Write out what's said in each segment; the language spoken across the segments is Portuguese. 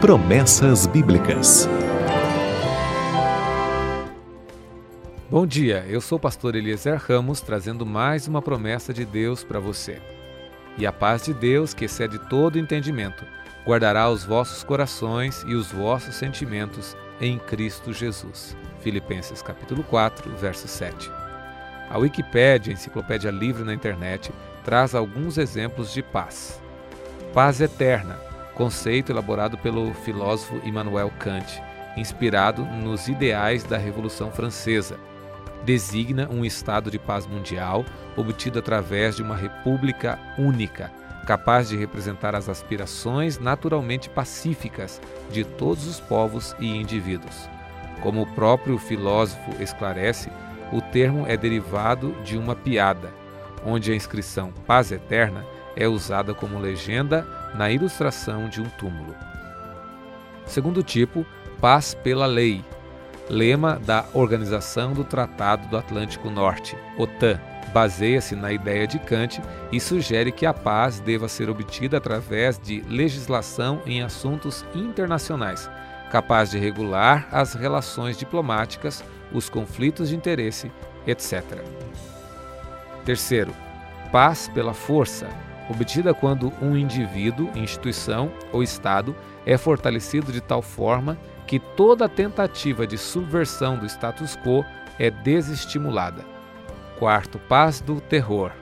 Promessas Bíblicas. Bom dia, eu sou o pastor Eliezer Ramos, trazendo mais uma promessa de Deus para você. E a paz de Deus, que excede todo entendimento, guardará os vossos corações e os vossos sentimentos em Cristo Jesus. Filipenses capítulo 4, verso 7. A Wikipédia, enciclopédia livre na internet, traz alguns exemplos de paz. Paz eterna, conceito elaborado pelo filósofo Immanuel Kant, inspirado nos ideais da Revolução Francesa designa um estado de paz mundial obtido através de uma república única, capaz de representar as aspirações naturalmente pacíficas de todos os povos e indivíduos. Como o próprio filósofo esclarece, o termo é derivado de uma piada, onde a inscrição Paz Eterna é usada como legenda na ilustração de um túmulo. Segundo tipo, paz pela lei, lema da Organização do Tratado do Atlântico Norte, OTAN, baseia-se na ideia de Kant e sugere que a paz deva ser obtida através de legislação em assuntos internacionais, capaz de regular as relações diplomáticas, os conflitos de interesse, etc. Terceiro, paz pela força, obtida quando um indivíduo, instituição ou Estado é fortalecido de tal forma que toda tentativa de subversão do status quo é desestimulada. Quarto, paz do terror.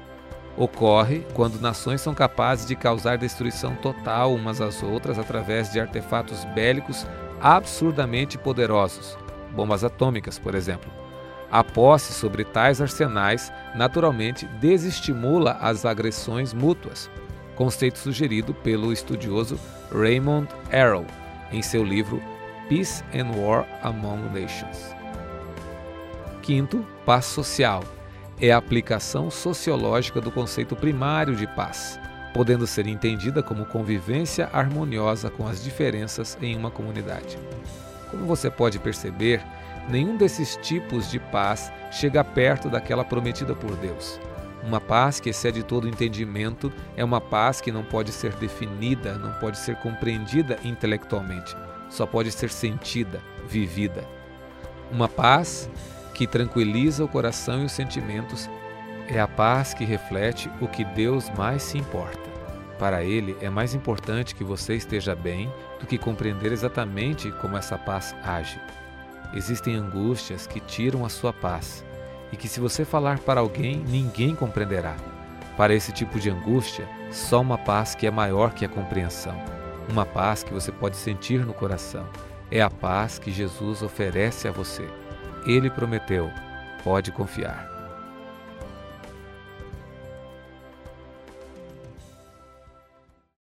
Ocorre quando nações são capazes de causar destruição total umas às outras através de artefatos bélicos absurdamente poderosos, bombas atômicas, por exemplo. A posse sobre tais arsenais naturalmente desestimula as agressões mútuas, conceito sugerido pelo estudioso Raymond Arrow em seu livro Peace and War Among Nations. Quinto, paz social. É a aplicação sociológica do conceito primário de paz, podendo ser entendida como convivência harmoniosa com as diferenças em uma comunidade. Como você pode perceber, nenhum desses tipos de paz chega perto daquela prometida por Deus. Uma paz que excede todo entendimento é uma paz que não pode ser definida, não pode ser compreendida intelectualmente só pode ser sentida, vivida. Uma paz que tranquiliza o coração e os sentimentos é a paz que reflete o que Deus mais se importa. Para Ele é mais importante que você esteja bem do que compreender exatamente como essa paz age. Existem angústias que tiram a sua paz e que, se você falar para alguém, ninguém compreenderá. Para esse tipo de angústia, só uma paz que é maior que a compreensão. Uma paz que você pode sentir no coração. É a paz que Jesus oferece a você. Ele prometeu, pode confiar.